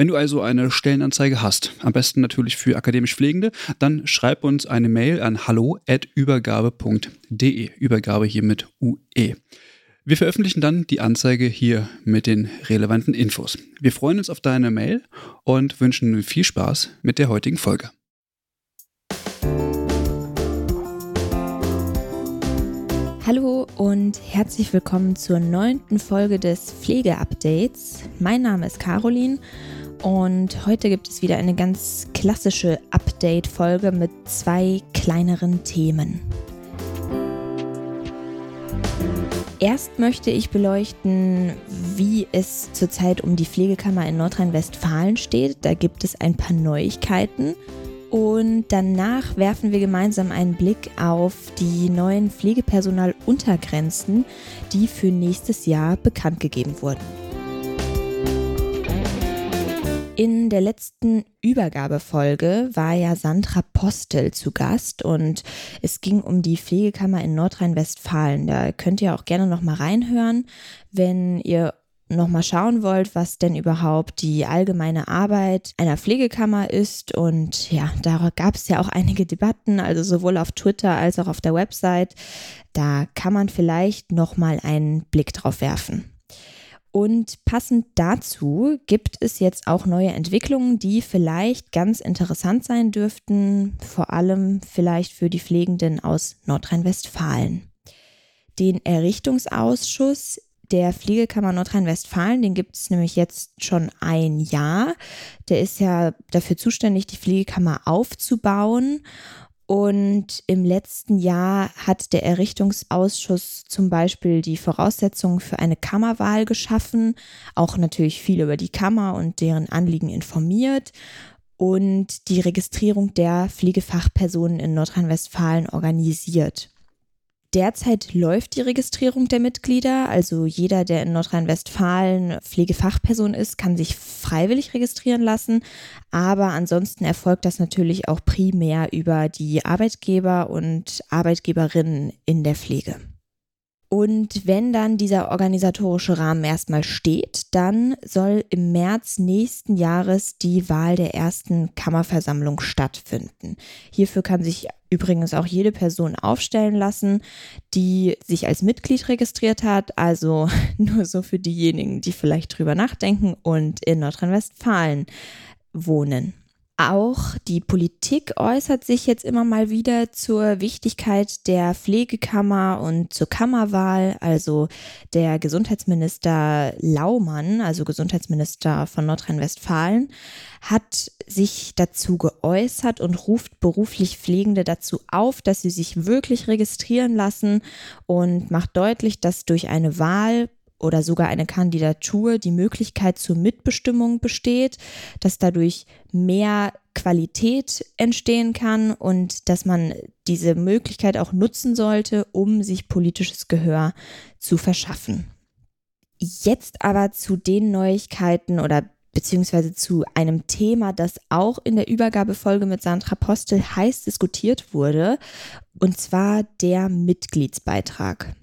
Wenn du also eine Stellenanzeige hast, am besten natürlich für akademisch Pflegende, dann schreib uns eine Mail an hallo@übergabe.de. Übergabe hier mit UE. Wir veröffentlichen dann die Anzeige hier mit den relevanten Infos. Wir freuen uns auf deine Mail und wünschen viel Spaß mit der heutigen Folge. Hallo und herzlich willkommen zur neunten Folge des Pflegeupdates. Mein Name ist Caroline und heute gibt es wieder eine ganz klassische Update-Folge mit zwei kleineren Themen. Erst möchte ich beleuchten, wie es zurzeit um die Pflegekammer in Nordrhein-Westfalen steht. Da gibt es ein paar Neuigkeiten. Und danach werfen wir gemeinsam einen Blick auf die neuen Pflegepersonaluntergrenzen, die für nächstes Jahr bekannt gegeben wurden. In der letzten Übergabefolge war ja Sandra Postel zu Gast und es ging um die Pflegekammer in Nordrhein-Westfalen. Da könnt ihr auch gerne noch mal reinhören, wenn ihr noch mal schauen wollt, was denn überhaupt die allgemeine Arbeit einer Pflegekammer ist. Und ja, da gab es ja auch einige Debatten, also sowohl auf Twitter als auch auf der Website. Da kann man vielleicht noch mal einen Blick drauf werfen. Und passend dazu gibt es jetzt auch neue Entwicklungen, die vielleicht ganz interessant sein dürften, vor allem vielleicht für die Pflegenden aus Nordrhein-Westfalen. Den Errichtungsausschuss der Pflegekammer Nordrhein-Westfalen, den gibt es nämlich jetzt schon ein Jahr. Der ist ja dafür zuständig, die Pflegekammer aufzubauen. Und im letzten Jahr hat der Errichtungsausschuss zum Beispiel die Voraussetzungen für eine Kammerwahl geschaffen, auch natürlich viel über die Kammer und deren Anliegen informiert und die Registrierung der Pflegefachpersonen in Nordrhein-Westfalen organisiert. Derzeit läuft die Registrierung der Mitglieder. Also jeder, der in Nordrhein-Westfalen Pflegefachperson ist, kann sich freiwillig registrieren lassen. Aber ansonsten erfolgt das natürlich auch primär über die Arbeitgeber und Arbeitgeberinnen in der Pflege. Und wenn dann dieser organisatorische Rahmen erstmal steht, dann soll im März nächsten Jahres die Wahl der ersten Kammerversammlung stattfinden. Hierfür kann sich übrigens auch jede Person aufstellen lassen, die sich als Mitglied registriert hat. Also nur so für diejenigen, die vielleicht drüber nachdenken und in Nordrhein-Westfalen wohnen. Auch die Politik äußert sich jetzt immer mal wieder zur Wichtigkeit der Pflegekammer und zur Kammerwahl. Also der Gesundheitsminister Laumann, also Gesundheitsminister von Nordrhein-Westfalen, hat sich dazu geäußert und ruft beruflich Pflegende dazu auf, dass sie sich wirklich registrieren lassen und macht deutlich, dass durch eine Wahl oder sogar eine Kandidatur die Möglichkeit zur Mitbestimmung besteht, dass dadurch mehr Qualität entstehen kann und dass man diese Möglichkeit auch nutzen sollte, um sich politisches Gehör zu verschaffen. Jetzt aber zu den Neuigkeiten oder beziehungsweise zu einem Thema, das auch in der Übergabefolge mit Sandra Postel heiß diskutiert wurde, und zwar der Mitgliedsbeitrag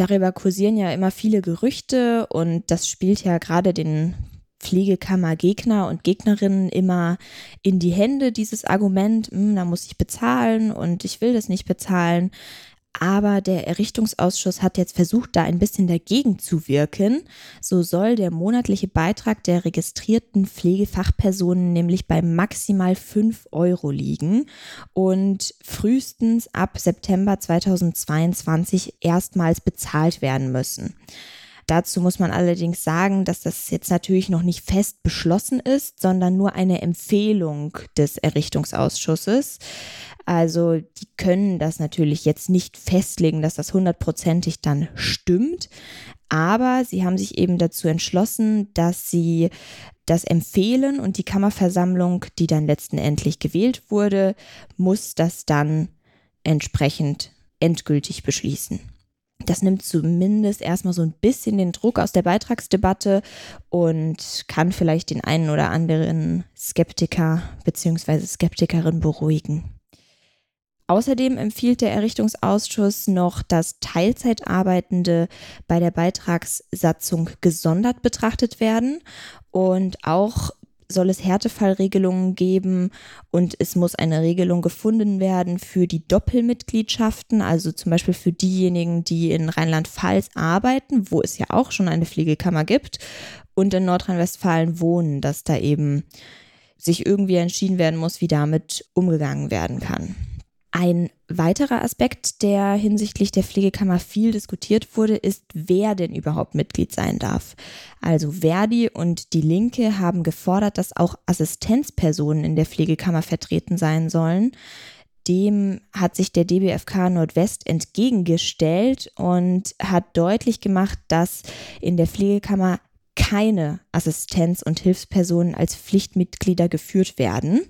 darüber kursieren ja immer viele Gerüchte und das spielt ja gerade den Pflegekammergegner und Gegnerinnen immer in die Hände, dieses Argument, hm, da muss ich bezahlen und ich will das nicht bezahlen. Aber der Errichtungsausschuss hat jetzt versucht, da ein bisschen dagegen zu wirken. So soll der monatliche Beitrag der registrierten Pflegefachpersonen nämlich bei maximal 5 Euro liegen und frühestens ab September 2022 erstmals bezahlt werden müssen. Dazu muss man allerdings sagen, dass das jetzt natürlich noch nicht fest beschlossen ist, sondern nur eine Empfehlung des Errichtungsausschusses. Also die können das natürlich jetzt nicht festlegen, dass das hundertprozentig dann stimmt. Aber sie haben sich eben dazu entschlossen, dass sie das empfehlen und die Kammerversammlung, die dann letztendlich gewählt wurde, muss das dann entsprechend endgültig beschließen. Das nimmt zumindest erstmal so ein bisschen den Druck aus der Beitragsdebatte und kann vielleicht den einen oder anderen Skeptiker bzw. Skeptikerin beruhigen. Außerdem empfiehlt der Errichtungsausschuss noch, dass Teilzeitarbeitende bei der Beitragssatzung gesondert betrachtet werden und auch soll es Härtefallregelungen geben und es muss eine Regelung gefunden werden für die Doppelmitgliedschaften, also zum Beispiel für diejenigen, die in Rheinland-Pfalz arbeiten, wo es ja auch schon eine Pflegekammer gibt, und in Nordrhein-Westfalen wohnen, dass da eben sich irgendwie entschieden werden muss, wie damit umgegangen werden kann. Ein weiterer Aspekt, der hinsichtlich der Pflegekammer viel diskutiert wurde, ist, wer denn überhaupt Mitglied sein darf. Also Verdi und die Linke haben gefordert, dass auch Assistenzpersonen in der Pflegekammer vertreten sein sollen. Dem hat sich der DBFK Nordwest entgegengestellt und hat deutlich gemacht, dass in der Pflegekammer keine Assistenz- und Hilfspersonen als Pflichtmitglieder geführt werden.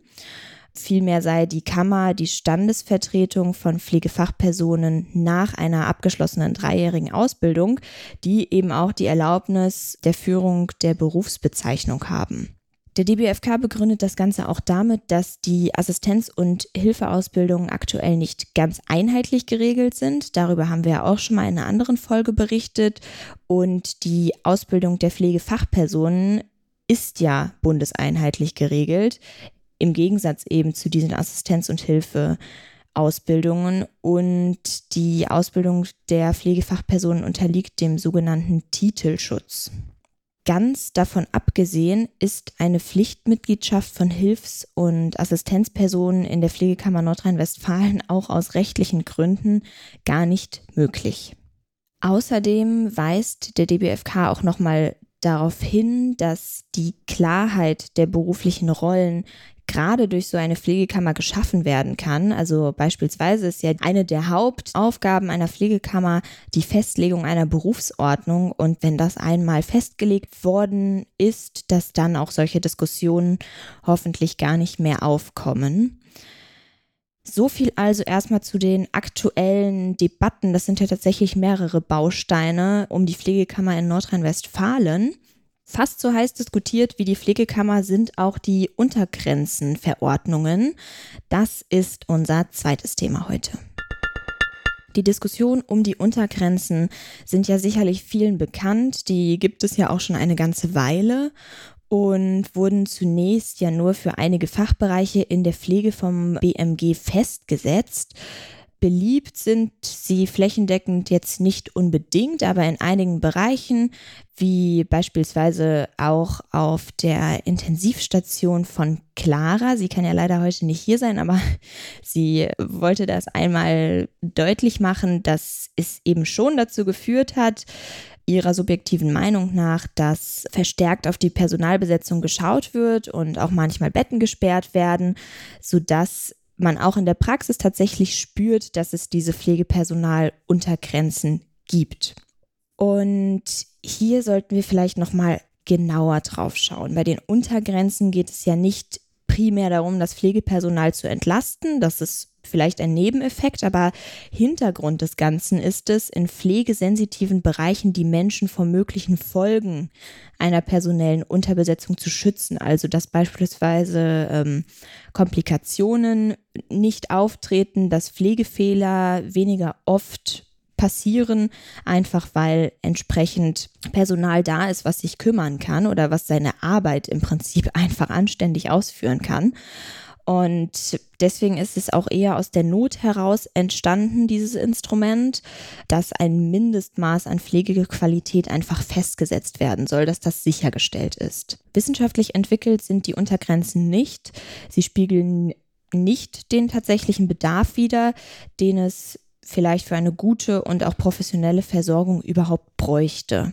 Vielmehr sei die Kammer die Standesvertretung von Pflegefachpersonen nach einer abgeschlossenen dreijährigen Ausbildung, die eben auch die Erlaubnis der Führung der Berufsbezeichnung haben. Der DBFK begründet das Ganze auch damit, dass die Assistenz- und Hilfeausbildungen aktuell nicht ganz einheitlich geregelt sind. Darüber haben wir ja auch schon mal in einer anderen Folge berichtet. Und die Ausbildung der Pflegefachpersonen ist ja bundeseinheitlich geregelt im Gegensatz eben zu diesen Assistenz- und Hilfeausbildungen. Und die Ausbildung der Pflegefachpersonen unterliegt dem sogenannten Titelschutz. Ganz davon abgesehen ist eine Pflichtmitgliedschaft von Hilfs- und Assistenzpersonen in der Pflegekammer Nordrhein-Westfalen auch aus rechtlichen Gründen gar nicht möglich. Außerdem weist der DBFK auch nochmal darauf hin, dass die Klarheit der beruflichen Rollen gerade durch so eine Pflegekammer geschaffen werden kann. Also beispielsweise ist ja eine der Hauptaufgaben einer Pflegekammer die Festlegung einer Berufsordnung. Und wenn das einmal festgelegt worden ist, dass dann auch solche Diskussionen hoffentlich gar nicht mehr aufkommen. So viel also erstmal zu den aktuellen Debatten. Das sind ja tatsächlich mehrere Bausteine um die Pflegekammer in Nordrhein-Westfalen. Fast so heiß diskutiert wie die Pflegekammer sind auch die Untergrenzenverordnungen. Das ist unser zweites Thema heute. Die Diskussion um die Untergrenzen sind ja sicherlich vielen bekannt. Die gibt es ja auch schon eine ganze Weile und wurden zunächst ja nur für einige Fachbereiche in der Pflege vom BMG festgesetzt. Beliebt sind sie flächendeckend jetzt nicht unbedingt, aber in einigen Bereichen, wie beispielsweise auch auf der Intensivstation von Clara. Sie kann ja leider heute nicht hier sein, aber sie wollte das einmal deutlich machen, dass es eben schon dazu geführt hat, ihrer subjektiven Meinung nach, dass verstärkt auf die Personalbesetzung geschaut wird und auch manchmal Betten gesperrt werden, sodass man auch in der Praxis tatsächlich spürt, dass es diese Pflegepersonaluntergrenzen gibt. Und hier sollten wir vielleicht noch mal genauer drauf schauen. Bei den Untergrenzen geht es ja nicht primär darum, das Pflegepersonal zu entlasten. Das ist vielleicht ein Nebeneffekt, aber Hintergrund des Ganzen ist es, in pflegesensitiven Bereichen die Menschen vor möglichen Folgen einer personellen Unterbesetzung zu schützen. Also dass beispielsweise ähm, Komplikationen nicht auftreten, dass Pflegefehler weniger oft passieren, einfach weil entsprechend Personal da ist, was sich kümmern kann oder was seine Arbeit im Prinzip einfach anständig ausführen kann. Und deswegen ist es auch eher aus der Not heraus entstanden, dieses Instrument, dass ein Mindestmaß an Pflegequalität einfach festgesetzt werden soll, dass das sichergestellt ist. Wissenschaftlich entwickelt sind die Untergrenzen nicht. Sie spiegeln nicht den tatsächlichen Bedarf wider, den es vielleicht für eine gute und auch professionelle Versorgung überhaupt bräuchte.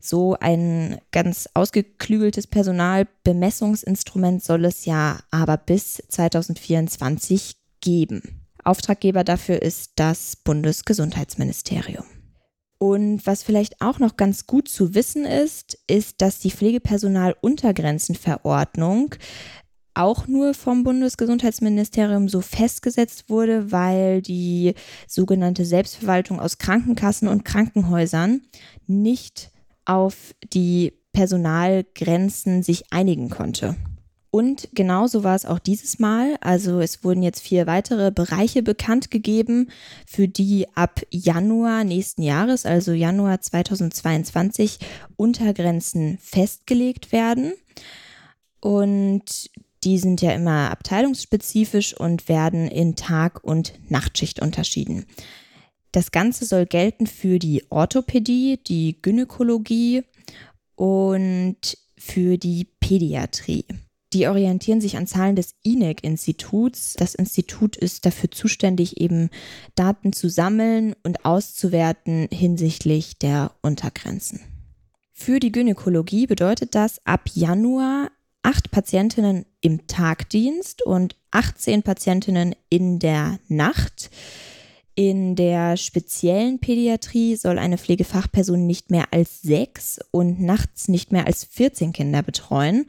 So ein ganz ausgeklügeltes Personalbemessungsinstrument soll es ja aber bis 2024 geben. Auftraggeber dafür ist das Bundesgesundheitsministerium. Und was vielleicht auch noch ganz gut zu wissen ist, ist, dass die Pflegepersonaluntergrenzenverordnung auch nur vom Bundesgesundheitsministerium so festgesetzt wurde, weil die sogenannte Selbstverwaltung aus Krankenkassen und Krankenhäusern nicht auf die Personalgrenzen sich einigen konnte. Und genauso war es auch dieses Mal. Also es wurden jetzt vier weitere Bereiche bekannt gegeben, für die ab Januar nächsten Jahres, also Januar 2022, Untergrenzen festgelegt werden. Und die sind ja immer abteilungsspezifisch und werden in Tag- und Nachtschicht unterschieden. Das Ganze soll gelten für die Orthopädie, die Gynäkologie und für die Pädiatrie. Die orientieren sich an Zahlen des INEC-Instituts. Das Institut ist dafür zuständig, eben Daten zu sammeln und auszuwerten hinsichtlich der Untergrenzen. Für die Gynäkologie bedeutet das ab Januar acht Patientinnen im Tagdienst und 18 Patientinnen in der Nacht. In der speziellen Pädiatrie soll eine Pflegefachperson nicht mehr als sechs und nachts nicht mehr als 14 Kinder betreuen.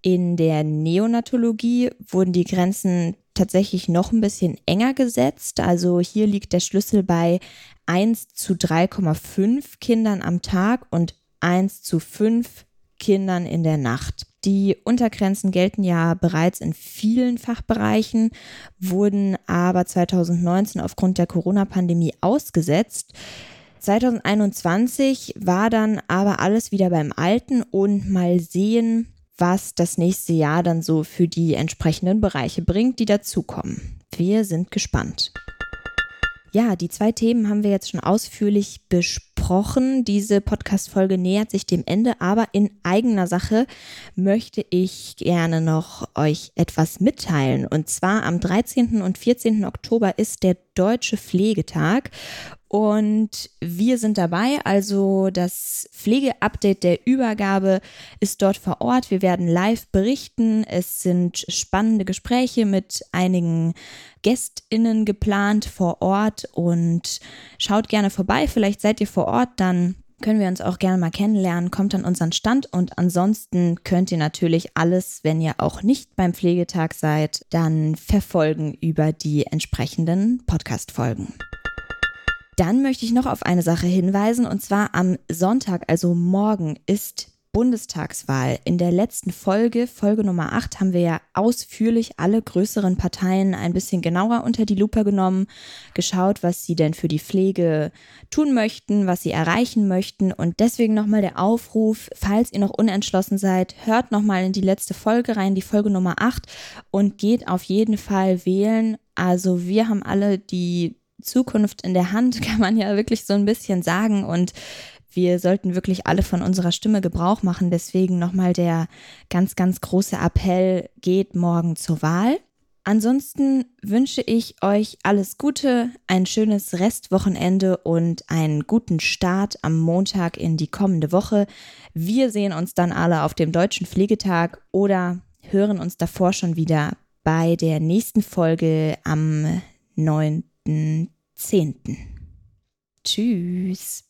In der Neonatologie wurden die Grenzen tatsächlich noch ein bisschen enger gesetzt. Also hier liegt der Schlüssel bei 1 zu 3,5 Kindern am Tag und 1 zu 5 Kindern in der Nacht. Die Untergrenzen gelten ja bereits in vielen Fachbereichen, wurden aber 2019 aufgrund der Corona-Pandemie ausgesetzt. 2021 war dann aber alles wieder beim Alten und mal sehen, was das nächste Jahr dann so für die entsprechenden Bereiche bringt, die dazukommen. Wir sind gespannt. Ja, die zwei Themen haben wir jetzt schon ausführlich besprochen. Diese Podcast-Folge nähert sich dem Ende, aber in eigener Sache möchte ich gerne noch euch etwas mitteilen. Und zwar am 13. und 14. Oktober ist der Deutsche Pflegetag und wir sind dabei, also das Pflegeupdate der Übergabe ist dort vor Ort. Wir werden live berichten. Es sind spannende Gespräche mit einigen Gästinnen geplant vor Ort und schaut gerne vorbei. Vielleicht seid ihr vor Ort, dann können wir uns auch gerne mal kennenlernen. Kommt an unseren Stand und ansonsten könnt ihr natürlich alles, wenn ihr auch nicht beim Pflegetag seid, dann verfolgen über die entsprechenden Podcast-Folgen. Dann möchte ich noch auf eine Sache hinweisen, und zwar am Sonntag, also morgen, ist Bundestagswahl. In der letzten Folge, Folge Nummer 8, haben wir ja ausführlich alle größeren Parteien ein bisschen genauer unter die Lupe genommen, geschaut, was sie denn für die Pflege tun möchten, was sie erreichen möchten. Und deswegen nochmal der Aufruf, falls ihr noch unentschlossen seid, hört nochmal in die letzte Folge rein, die Folge Nummer 8, und geht auf jeden Fall wählen. Also wir haben alle die Zukunft in der Hand, kann man ja wirklich so ein bisschen sagen. Und wir sollten wirklich alle von unserer Stimme Gebrauch machen. Deswegen nochmal der ganz, ganz große Appell, geht morgen zur Wahl. Ansonsten wünsche ich euch alles Gute, ein schönes Restwochenende und einen guten Start am Montag in die kommende Woche. Wir sehen uns dann alle auf dem Deutschen Pflegetag oder hören uns davor schon wieder bei der nächsten Folge am 9. 10. Tschüss.